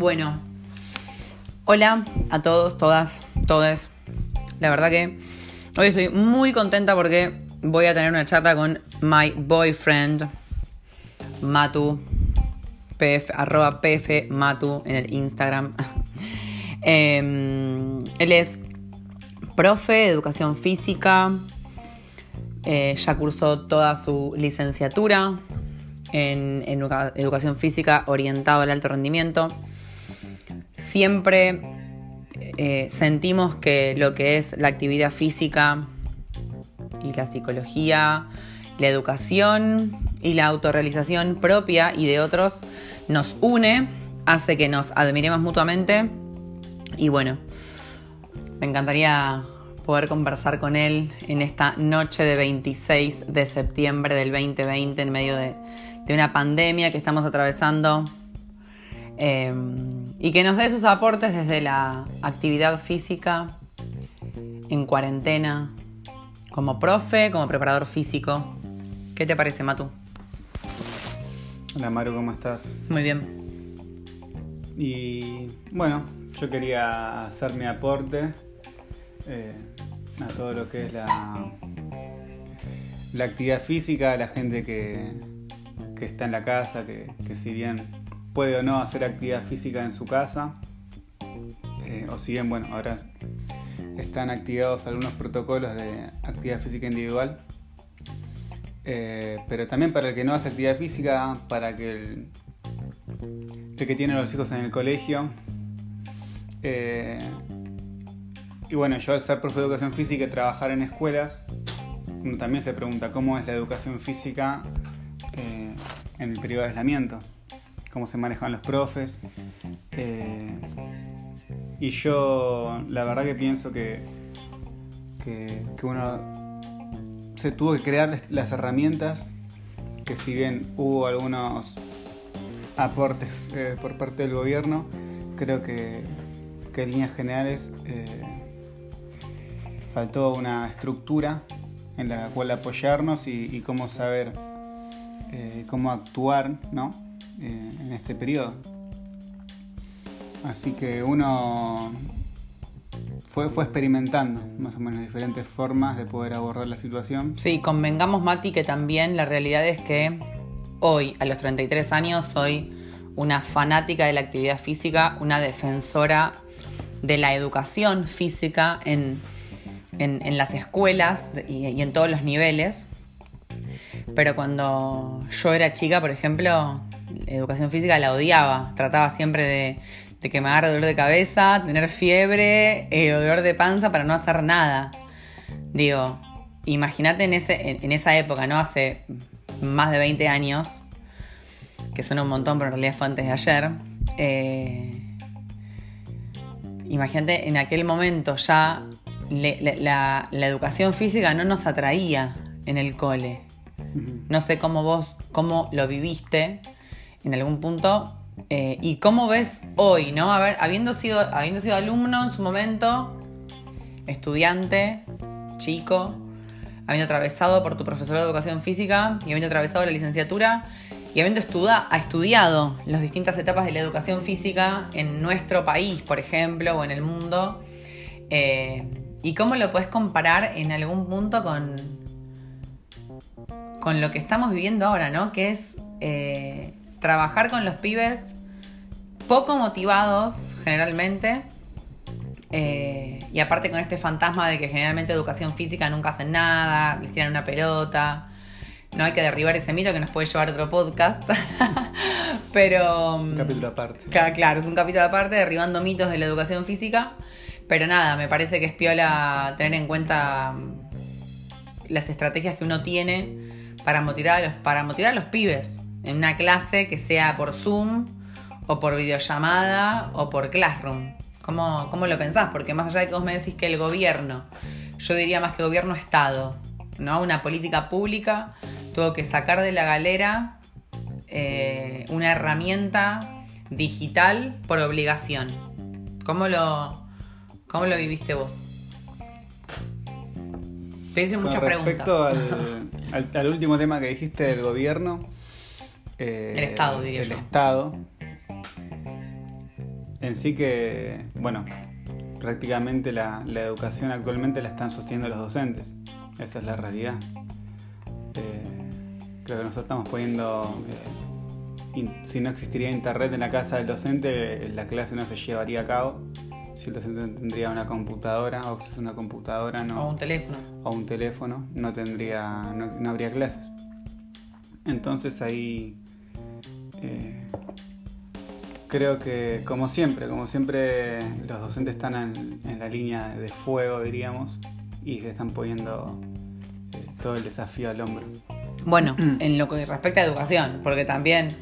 Bueno, hola a todos, todas, todes. La verdad que hoy estoy muy contenta porque voy a tener una charla con my boyfriend, Matu, pf, arroba pf Matu en el Instagram. Em, él es profe de educación física, eh, ya cursó toda su licenciatura en, educación física orientado al alto rendimiento. Siempre eh, sentimos que lo que es la actividad física y la psicología, la educación y la autorrealización propia y de otros nos une, hace que nos admiremos mutuamente. Y bueno, me encantaría poder conversar con él en esta noche de 26 de septiembre del 2020 en medio de, una pandemia que estamos atravesando. Eh, y que nos dé sus aportes desde la actividad física en cuarentena, como profe, como preparador físico. ¿Qué te parece, Matu? Hola, Maru, ¿cómo estás? Muy bien. Y bueno, yo quería hacer mi aporte eh, a todo lo que es la, la actividad física, la gente que, está en la casa, que, si bien puede o no hacer actividad física en su casa, eh, o si bien, bueno, ahora están activados algunos protocolos de actividad física individual, eh, pero también para el que no hace actividad física, para que el, que tiene los hijos en el colegio, eh, y bueno, yo al ser profe de educación física y trabajar en escuelas, uno también se pregunta cómo es la educación física en el periodo de aislamiento, cómo se manejan los profes. Eh, y yo la verdad que pienso que, que, uno se tuvo que crear las herramientas que si bien hubo algunos aportes por parte del gobierno, creo que que en líneas generales eh, faltó una estructura en la cual apoyarnos y, cómo saber eh, cómo actuar ¿no? Eh, en este periodo. Así que uno fue, fue experimentando más o menos diferentes formas de poder abordar la situación. Sí, convengamos Mati que también la realidad es que hoy, a los 33 años, soy una fanática de la actividad física, una defensora de la educación física en, las escuelas y, en todos los niveles. Pero cuando yo era chica, por ejemplo, educación física la odiaba. Trataba siempre de, que me agarre dolor de cabeza, tener fiebre eh, dolor de panza para no hacer nada. Digo, imagínate en, en, esa época, ¿no? Hace más de 20 años, que suena un montón, pero en realidad fue antes de ayer. Eh, imagínate, en aquel momento ya la, educación física no nos atraía en el cole. No sé cómo vos, cómo lo viviste en algún punto eh, y cómo ves hoy, ¿no? A habiendo sido, habiendo sido alumno en su momento, estudiante, chico, habiendo atravesado por tu profesor de educación física y habiendo atravesado la licenciatura, y habiendo estudiado las distintas etapas de la educación física en nuestro país, por ejemplo, o en el mundo, eh, y cómo lo puedes comparar en algún punto con, con lo que estamos viviendo ahora, ¿no? Que es eh, trabajar con los pibes poco motivados generalmente. Eh, y aparte con este fantasma de que generalmente educación física nunca hacen nada, les tiran una pelota, no hay que derribar ese mito que nos puede llevar a otro podcast. pero. Un capítulo aparte. Claro, es un capítulo aparte, derribando mitos de la educación física. Pero nada, me parece que es piola tener en cuenta mm, las estrategias que uno tiene para motivar a los, para motivar a los pibes en una clase que sea por Zoom o por videollamada o por Classroom. ¿Cómo, ¿Cómo lo pensás? Porque más allá de que vos me decís que el gobierno, yo diría más que gobierno Estado, ¿no? Una política pública tuvo que sacar de la galera eh, una herramienta digital por obligación. ¿Cómo lo, cómo lo viviste vos? Te hice muchas preguntas. Respecto al, último tema que dijiste del gobierno. Eh, el Estado, diría el Estado. en sí que, bueno, prácticamente la, educación actualmente la están sosteniendo los docentes. Esa es la realidad. Eh, creo que nosotros estamos poniendo, eh, si no existiría internet en la casa del docente, la clase no se llevaría a cabo. Si el docente tendría una computadora o es una computadora, no, o un teléfono. O un teléfono, no tendría, no, habría clases. Entonces ahí eh, creo que como siempre, como siempre los docentes están en, la línea de fuego, diríamos, y se están poniendo eh, todo el desafío al hombro. Bueno, mm. en lo que respecta a educación, porque también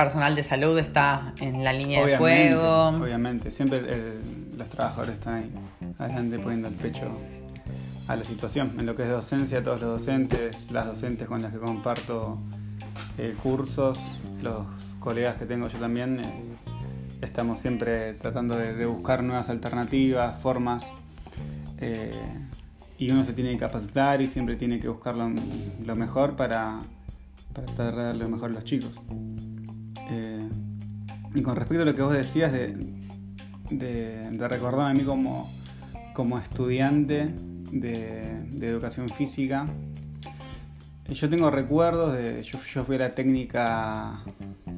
personal de salud está en la línea de fuego. Obviamente, siempre los trabajadores están ahí adelante poniendo el pecho a la situación. En lo que es docencia, todos los docentes, las docentes con las que comparto eh, cursos, los colegas que tengo yo también, eh, estamos siempre tratando de, buscar nuevas alternativas, formas, eh, y uno se tiene que capacitar y siempre tiene que buscar lo, mejor para, para tratar de darle lo mejor a los chicos. Y con respecto a lo que vos decías de, de, recordar a mí como, como estudiante de, de educación física, yo tengo recuerdos de. Yo, yo fui a la técnica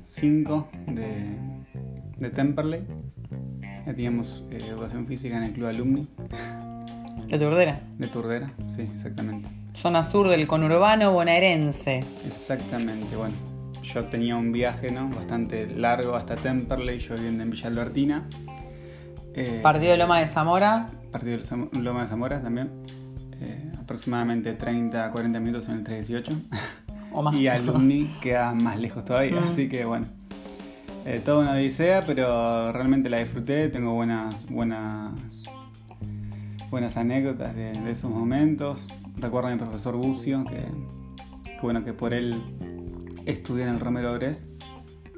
5 de, de Temperley. Ya teníamos eh, educación física en el club alumni. ¿De Turdera? De Turdera, sí, exactamente. Zona sur del conurbano bonaerense. Exactamente, bueno. Yo tenía un viaje ¿no? bastante largo hasta Temperley, yo viviendo en Villa Albertina. Eh, partido de Loma de Zamora. Partido de Loma de Zamora también. Eh, aproximadamente 30 a 40 minutos en el 318. O más. y Alumni queda más lejos todavía, mm. así que bueno. Eh, toda una odisea, pero realmente la disfruté, tengo buenas, buenas, buenas anécdotas de, esos momentos. Recuerdo a mi profesor Bucio, que, bueno, que por él estudié en el Romero Brest,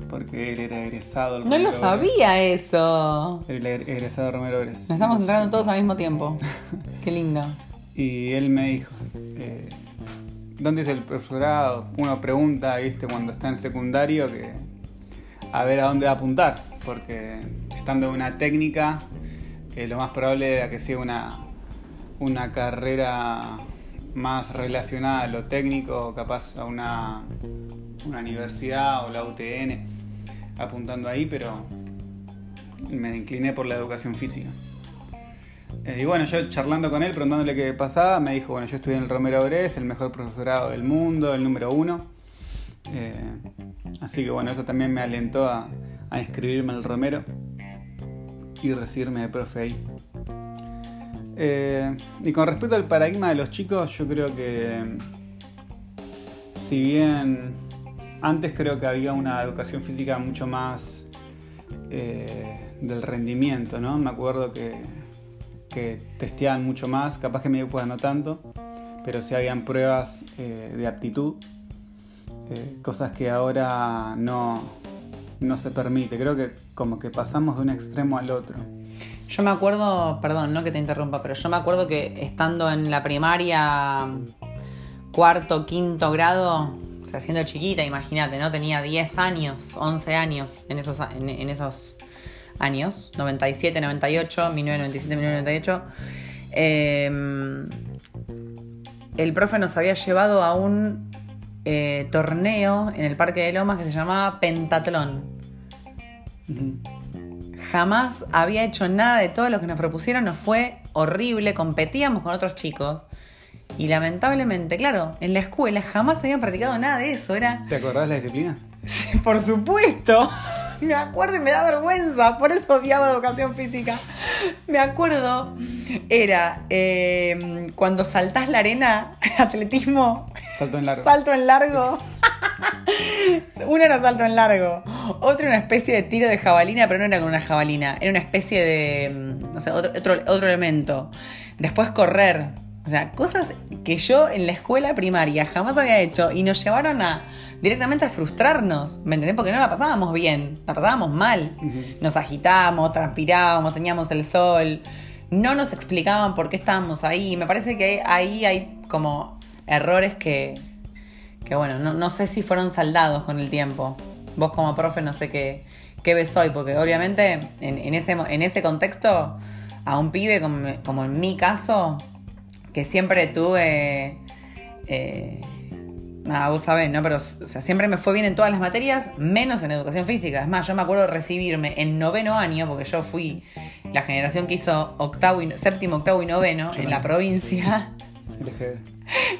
porque él era egresado. no lo sabía eso. Era egresado Romero Brest. Nos estamos entrando todos al mismo tiempo. Qué lindo. Y él me dijo, eh, ¿dónde es el profesorado? Uno pregunta, viste, cuando está en secundario, que a ver a dónde va a apuntar, porque estando en una técnica, eh, lo más probable era que sea una, una carrera más relacionada a lo técnico, capaz a una, una universidad o la UTN, apuntando ahí, pero me incliné por la educación física. Eh, y bueno, yo charlando con él, preguntándole qué pasaba, me dijo, bueno, yo estudié en el Romero Ores, el mejor profesorado del mundo, el número uno. Eh, así que bueno, eso también me alentó a, inscribirme al Romero y recibirme de profe ahí. Eh, y con respecto al paradigma de los chicos, yo creo que si bien antes creo que había una educación física mucho más del rendimiento, ¿no? Me acuerdo que que testeaban mucho más, capaz que medio no tanto, pero sí habían pruebas eh, de aptitud, eh, cosas que ahora no, no se permite. Creo que como que pasamos de un extremo al otro. Yo me acuerdo, perdón, no que te interrumpa, pero yo me acuerdo que estando en la primaria, cuarto, quinto grado, o sea, siendo chiquita, imagínate, ¿no? Tenía 10 años, 11 años en esos, en esos años, 97, 98, 1997, 1998. el profe nos había llevado a un eh, torneo en el Parque de Lomas que se llamaba Pentatlón. Jamás había hecho nada de todo lo que nos propusieron, nos fue horrible, competíamos con otros chicos. Y lamentablemente, claro, en la escuela jamás habían practicado nada de eso. Era... ¿Te acordás de las disciplinas? Sí, por supuesto. Me acuerdo y me da vergüenza, por eso odiaba educación física. Me acuerdo, era eh, cuando saltás la arena, atletismo. Salto en largo. Salto en largo. Uno era salto en largo, otro una especie de tiro de jabalina, pero no era con una jabalina, era una especie de, mm, no sé, otro, otro elemento. Después correr, o sea, cosas que yo en la escuela primaria jamás había hecho y nos llevaron a directamente a frustrarnos, ¿me entendés? Porque no la pasábamos bien, la pasábamos mal. Nos agitábamos, transpirábamos, teníamos el sol, no nos explicaban por qué estábamos ahí. Me parece que ahí hay como errores que, que bueno, no, sé si fueron saldados con el tiempo. Vos como profe no sé qué, qué ves hoy, porque obviamente en, en ese, en ese contexto, a un pibe como, como en mi caso, que siempre tuve... Eh, nada, vos sabés, ¿no? Pero, o sea, siempre me fue bien en todas las materias, menos en educación física. Es más, yo me acuerdo recibirme en noveno año, porque yo fui la generación que hizo octavo y, séptimo, octavo y noveno en la provincia.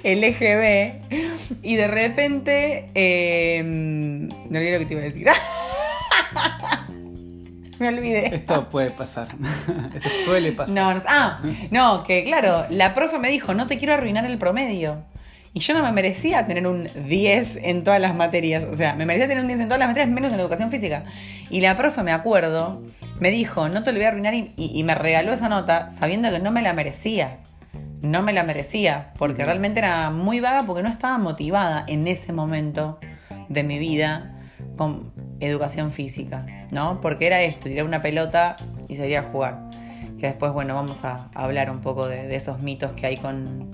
LGB. Y de repente. Eh, no olvidé lo que te iba a decir. Me olvidé. Esto puede pasar. Esto suele pasar. No, no, ah, no, que claro, la profe me dijo, no te quiero arruinar el promedio. Y yo no me merecía tener un 10 en todas las materias. O sea, me merecía tener un 10 en todas las materias, menos en educación física. Y la profe, me acuerdo, me dijo, no te lo voy a arruinar y, me regaló esa nota sabiendo que no me la merecía. No me la merecía, porque realmente era muy vaga porque no estaba motivada en ese momento de mi vida con educación física, ¿no? Porque era esto, tirar una pelota y salir a jugar. Que después, bueno, vamos a hablar un poco de esos mitos que hay con,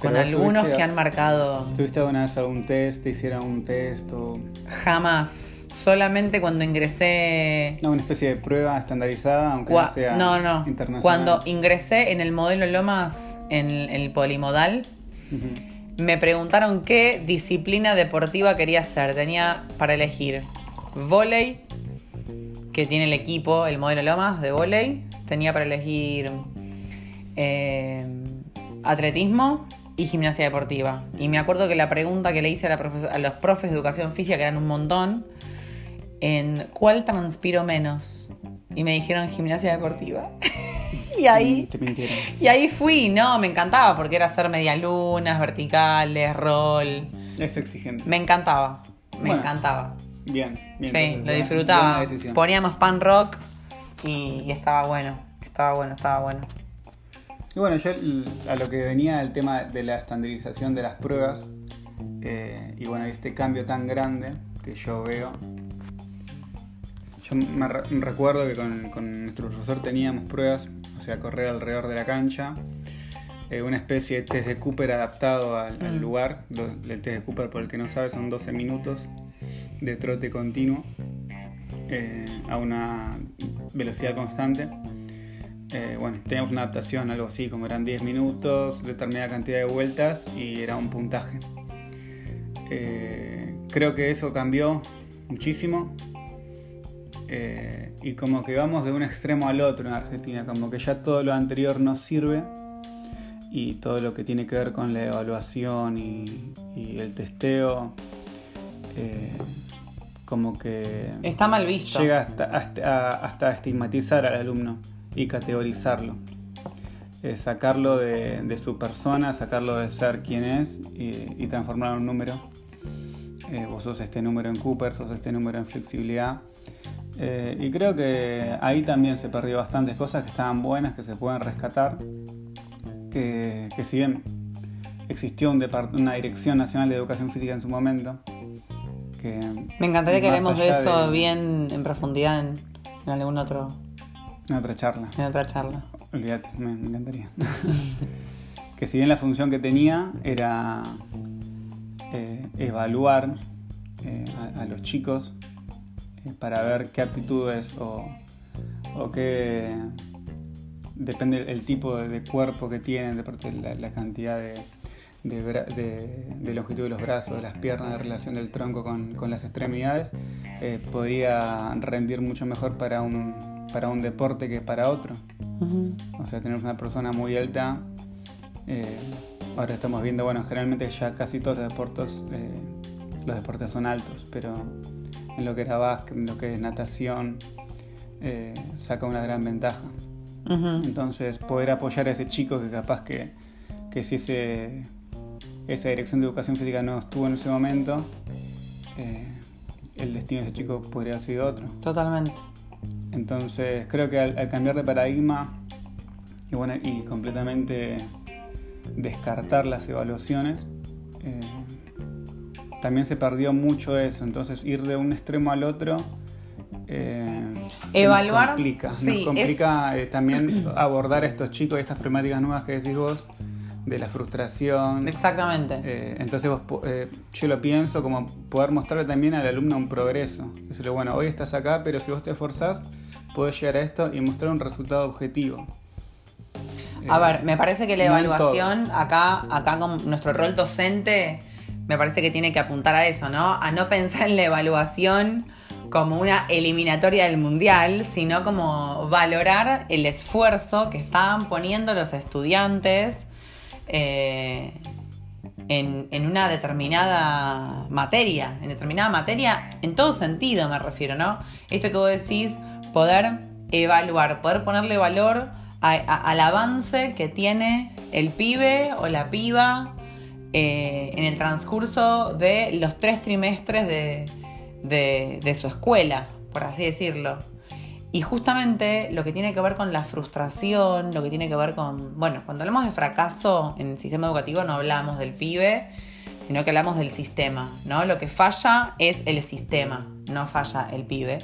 con algunos que han marcado. ¿Tuviste alguna vez algún test? ¿Te hicieron un test? O... Jamás. Solamente cuando ingresé. No, una especie de prueba estandarizada, aunque no sea no, no. internacional. Cuando ingresé en el modelo Lomas, en el polimodal, me preguntaron qué disciplina deportiva quería hacer. Tenía para elegir volei, que tiene el equipo, el modelo Lomas de volei. Tenía para elegir eh, atletismo y gimnasia deportiva. Y me acuerdo que la pregunta que le hice a, los profes de educación física, que eran un montón, en ¿cuál transpiro menos? Y me dijeron gimnasia deportiva. y ahí y ahí fui, no, me encantaba porque era hacer medialunas, verticales, rol. Es exigente. Me encantaba, me encantaba. Bien, bien. Sí, lo disfrutaba. Poníamos pan rock y estaba bueno, estaba bueno, estaba bueno. Y bueno, yo a lo que venía el tema de la estandarización de las pruebas, eh, y bueno, este cambio tan grande que yo veo. Yo me, recuerdo que con, nuestro profesor teníamos pruebas, o sea, correr alrededor de la cancha, eh, una especie de test de Cooper adaptado al, mm. lugar. El test de Cooper, por el que no sabe, son 12 minutos de trote continuo eh, a una velocidad constante. Eh, bueno, teníamos una adaptación, algo así, como eran 10 minutos, determinada cantidad de vueltas y era un puntaje. Eh, creo que eso cambió muchísimo y como que vamos de un extremo al otro en Argentina, como que ya todo lo anterior no sirve y todo lo que tiene que ver con la evaluación y, el testeo, como que... Está mal visto. Llega hasta, hasta estigmatizar al alumno y categorizarlo. Eh, sacarlo de, su persona, sacarlo de ser quien es y, transformarlo en un número. Eh, vos sos este número en Cooper, sos este número en flexibilidad. Eh, y creo que ahí también se perdió bastantes cosas que estaban buenas, que se pueden rescatar. Que, si bien existió un una Dirección Nacional de Educación Física en su momento, que me encantaría que hablemos de eso bien en profundidad en algún otro en otra charla. En otra charla. Olvídate, me, encantaría. que si bien la función que tenía era eh, evaluar eh, a, los chicos eh, para ver qué aptitudes o, o qué depende el tipo de, cuerpo que tienen, de la, la cantidad de, de, longitud de los brazos, de las piernas, de relación del tronco con, con las extremidades, podría rendir mucho mejor para un, para un deporte que para otro. O sea, tener una persona muy alta. Eh, ahora estamos viendo, bueno, generalmente ya casi todos los deportes, eh, los deportes son altos, pero en lo que era básquet, en lo que es natación, eh, saca una gran ventaja. Entonces, poder apoyar a ese chico que capaz que, que si ese, esa dirección de educación física no estuvo en ese momento, el destino de ese chico podría haber sido otro. Totalmente. Entonces creo que al, cambiar de paradigma y, bueno, y completamente descartar las evaluaciones, eh, también se perdió mucho eso. Entonces ir de un extremo al otro eh, evaluar complica, nos complica eh, también abordar a estos chicos y estas problemáticas nuevas que decís vos de la frustración. Exactamente. Eh, entonces vos, eh, yo lo pienso como poder mostrarle también al alumno un progreso. Decirle, bueno, hoy estás acá, pero si vos te esforzás, podés llegar a esto y mostrar un resultado objetivo. A Eh, ver, me parece que la no evaluación, acá, acá con nuestro rol docente, me parece que tiene que apuntar a eso, ¿no? A no pensar en la evaluación como una eliminatoria del mundial, sino como valorar el esfuerzo que están poniendo los estudiantes eh, en, en una determinada materia, en determinada materia, en todo sentido me refiero, ¿no? Esto que vos decís, poder evaluar, poder ponerle valor al avance que tiene el pibe o la piba eh, en el transcurso de los tres trimestres de- de su escuela, por así decirlo. Y justamente lo que tiene que ver con la frustración, lo que tiene que ver con, bueno, cuando hablamos de fracaso en el sistema educativo no hablamos del pibe, sino que hablamos del sistema, ¿no? Lo que falla es el sistema, no falla el pibe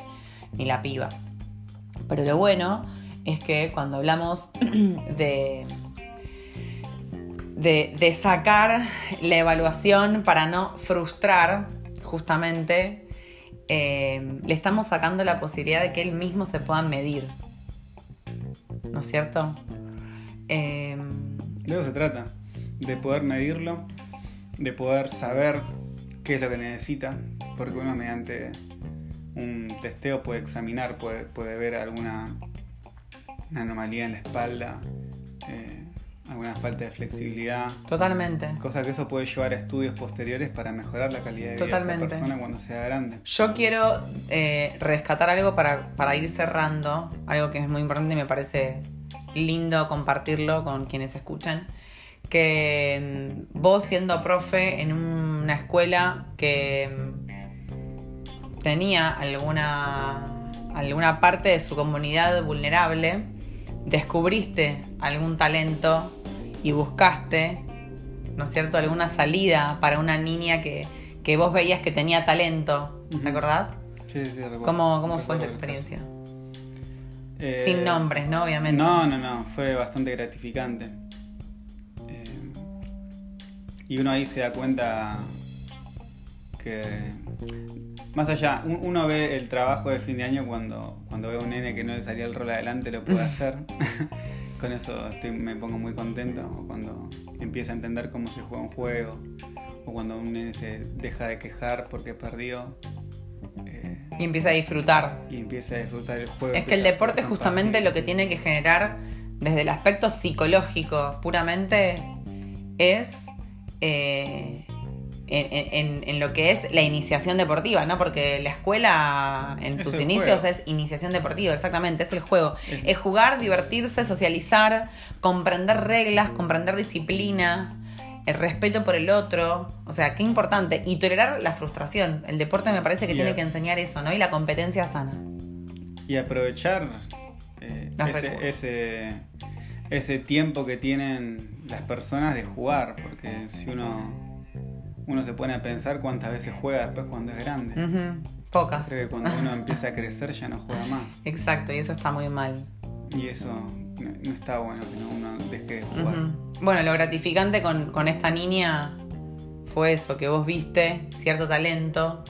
ni la piba. Pero lo bueno es que cuando hablamos de, de, de sacar la evaluación para no frustrar, justamente, eh, le estamos sacando la posibilidad de que él mismo se pueda medir. ¿No es cierto? Eh, De eso se trata, de poder medirlo, de poder saber qué es lo que necesita, porque uno mediante un testeo puede examinar, puede, puede ver alguna anomalía en la espalda, eh, alguna falta de flexibilidad, totalmente. cosa que eso puede llevar a estudios posteriores para mejorar la calidad de vida de Totalmente. esa persona cuando sea grande. Yo quiero eh, rescatar algo para, para ir cerrando, algo que es muy importante y me parece lindo compartirlo con quienes escuchan, que mm, vos siendo profe en una escuela que mm, tenía alguna, alguna parte de su comunidad vulnerable, descubriste algún talento y buscaste, ¿no es cierto?, alguna salida para una niña que, que vos veías que tenía talento, ¿te acordás? Sí, sí, recuerdo. ¿Cómo, cómo fue esa experiencia? Eh, Sin nombres, ¿no? Obviamente. No, no, no, fue bastante gratificante. Eh, y uno ahí se da cuenta que, más allá, un- uno ve el trabajo de fin de año cuando, cuando ve a un nene que no le salía el rol adelante, lo puede hacer. Con eso estoy, me pongo muy contento. O cuando empieza a entender cómo se juega un juego. O cuando un nene se deja de quejar porque perdió. eh, Y empieza a disfrutar. y empieza a disfrutar el juego. Es que el deporte justamente lo que tiene que generar desde el aspecto psicológico puramente es eh, en, en- en lo que es la iniciación deportiva, ¿no? Porque la escuela en sus inicios es iniciación deportiva, exactamente, es el juego. Es- Es jugar, divertirse, socializar, comprender reglas, comprender disciplina, el respeto por el otro, o sea, qué importante. Y tolerar la frustración. El deporte me parece que tiene que enseñar eso, ¿no? Y la competencia sana. y aprovechar eh, ese, ese tiempo que tienen las personas de jugar, porque si uno uno se pone a pensar cuántas veces juega después cuando es grande. Pocas. Creo que cuando uno empieza a crecer ya no juega más. Exacto, y eso está muy mal. Y eso no, no está bueno que no- uno deje de jugar. Bueno, lo gratificante con, con esta niña fue eso, que vos viste cierto talento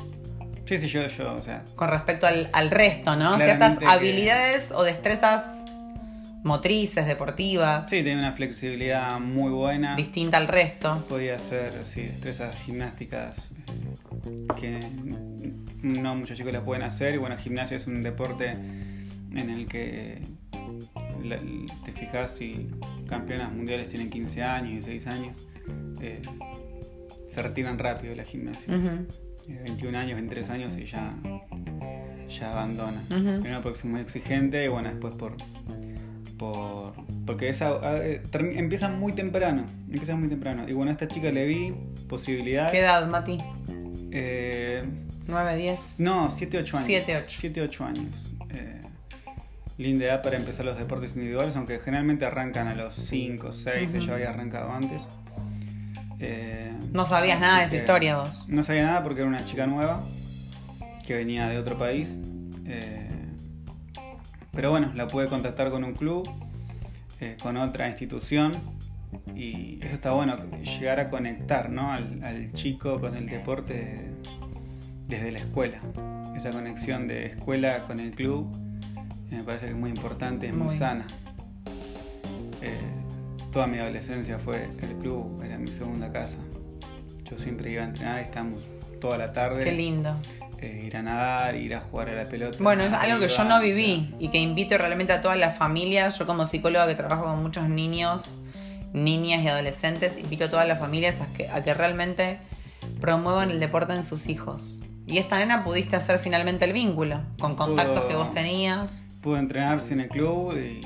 Sí, sí, yo, yo, o sea, con respecto al, al resto, ¿no? Ciertas que- habilidades o destrezas motrices, deportivas, sí, tenía una flexibilidad muy buena. distinta al resto. Podía hacer, sí, destrezas gimnásticas que no muchos chicos las pueden hacer. Y bueno, gimnasia es un deporte en el que te fijas si campeonas mundiales tienen 15 años, 16 años, eh, se retiran rápido de la gimnasia. Ujú. Eh, 21 años, 23 años y ya, ya abandona. Ujú. Primero porque es muy exigente y bueno, después por... por porque esa, eh, empieza muy temprano, empieza muy temprano. Y bueno, a esta chica le vi posibilidades. ¿Qué edad, Mati? Eh, ¿9, 10? no, 7, 8 años. Siete, ocho. 7, 8 años. Eh, linda edad para empezar los deportes individuales, aunque generalmente arrancan a los 5, 6, Ujú. ella había arrancado antes. Eh, No sabías nada de su historia vos. No sabía nada porque era una chica nueva que venía de otro país. eh, pero bueno, la pude contactar con un club, eh, con otra institución y eso está bueno, llegar a conectar ¿no? al, al chico con el deporte desde la escuela. Esa conexión de escuela con el club me parece que es muy importante, es muy, Muy. sana. Eh, toda mi adolescencia fue el club, era mi segunda casa. Yo siempre iba a entrenar, estábamos toda la tarde. Qué lindo. Eh, ir a nadar, ir a jugar a la pelota. Bueno, es algo que yo no viví y que invito realmente a todas las familias. Yo como psicóloga que trabajo con muchos niños, niñas y adolescentes, invito a todas las familias a que, a que realmente promuevan el deporte en sus hijos. Y esta nena pudiste hacer finalmente el vínculo con contactos Pudo- que vos tenías. Pude entrenarse en el club y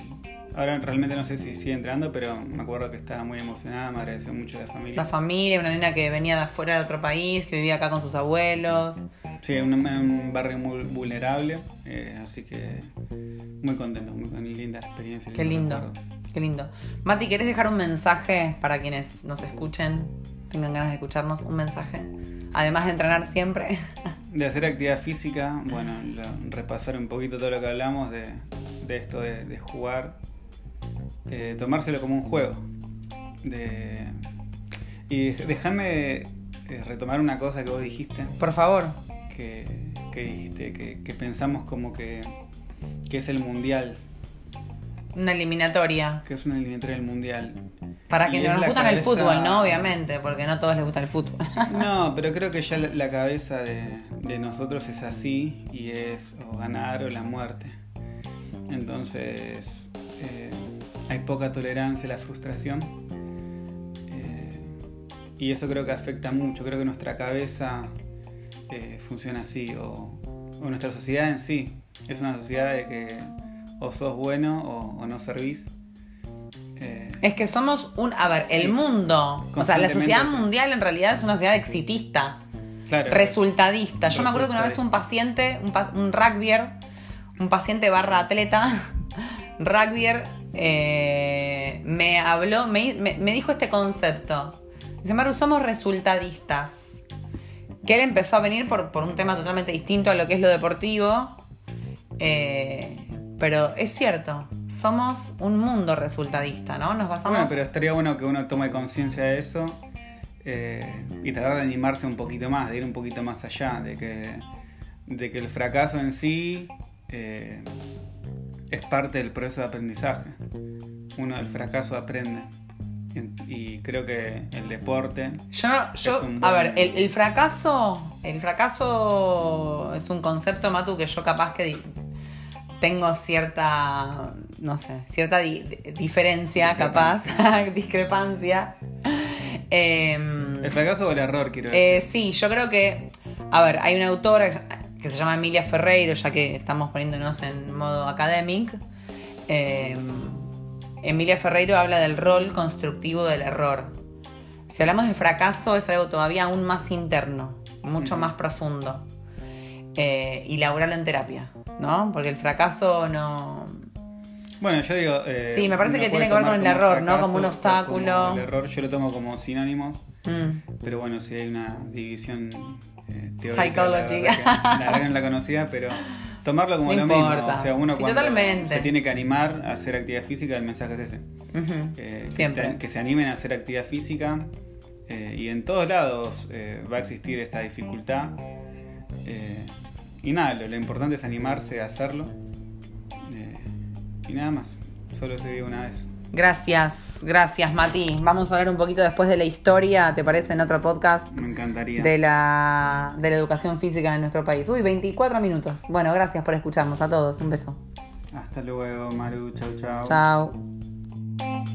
ahora realmente no sé si sigue entrenando, pero me acuerdo que estaba muy emocionada, me agradeció mucho la familia. La familia, una nena que venía de afuera de otro país, que vivía acá con sus abuelos. Sí, un, un barrio muy vulnerable, eh, así que muy contento, muy con- linda experiencia. Qué lindo, qué lindo. Mati, ¿querés dejar un mensaje para quienes nos escuchen, tengan ganas de escucharnos? Un mensaje. Además de entrenar siempre. De hacer actividad física, bueno, lo- repasar un poquito todo lo que hablamos de, de esto de, de jugar, eh, tomárselo como un juego. De, y déjame eh, retomar una cosa que vos dijiste, Por favor. que, que dijiste, que, que pensamos como que, que es el mundial, Una eliminatoria. que es una eliminatoria del mundial. Para que es nos gustan el fútbol, ¿no? Obviamente, porque no a todos les gusta el fútbol. No, pero creo que ya la, la cabeza de, de nosotros es así y es o ganar o la muerte. Entonces eh, hay poca tolerancia a la frustración eh, y eso creo que afecta mucho. Creo que nuestra cabeza eh, funciona así o, o nuestra sociedad en sí es una sociedad de que o sos bueno o, o no servís. Eh, Es que somos un. A ver, el mundo. O sea, la sociedad mundial en realidad es una sociedad exitista, claro, resultadista. Yo me acuerdo que una vez un paciente, un, un rugbyer, un paciente barra atleta, rugbyer, eh, me habló, me, me- me dijo este concepto. Dice, Maru, somos resultadistas. Que él empezó a venir por, por un tema totalmente distinto a lo que es lo deportivo. eh, pero es cierto, somos un mundo resultadista, ¿no? Nos basamos. Bueno, pero estaría bueno que uno tome conciencia de eso eh, y tratar de animarse un poquito más, de ir un poquito más allá, de que, de que el fracaso en sí eh, es parte del proceso de aprendizaje. Uno del fracaso aprende. Y, creo que el deporte, Yo, no- yo Es un a ver, el, el fracaso, el fracaso es un concepto, Matu, que yo capaz que tengo cierta, no sé, cierta di- diferencia, capaz, discrepancia. Em, el fracaso o el error, quiero eh, decir. sí, yo creo que, a ver, hay una autora que se llama Emilia Ferreiro, ya que estamos poniéndonos en modo academic. Eh, Emilia Ferreiro habla del rol constructivo del error. Si hablamos de fracaso es algo todavía aún más interno, mucho más profundo. Eh, y laburarlo en terapia, ¿no? Porque el fracaso no... Bueno, yo digo. eh, Sí, me parece que tiene que ver con el error, ¿no? Como un obstáculo. como el error yo lo tomo como sinónimos. Mm. Pero bueno, si hay una división eh, teórica. Psychology. La la no la conocía, pero tomarlo como No lo mismo. importa. O sea, uno Sí, cuando totalmente. se tiene que animar a hacer actividad física, el mensaje es ese. Eh, Siempre. Que, se animen a hacer actividad física. eh, y en todos lados eh, va a existir esta dificultad. Y nada, lo, lo importante es animarse a hacerlo. Y nada más. Solo se vive una vez. Gracias, gracias Mati. Vamos a hablar un poquito después de la historia, ¿te parece? En otro podcast Me encantaría. de la, de la educación física en nuestro país. Uy, 24 minutos. Bueno, gracias por escucharnos a todos. Un beso. Hasta luego, Maru. Chau, chau. Chao.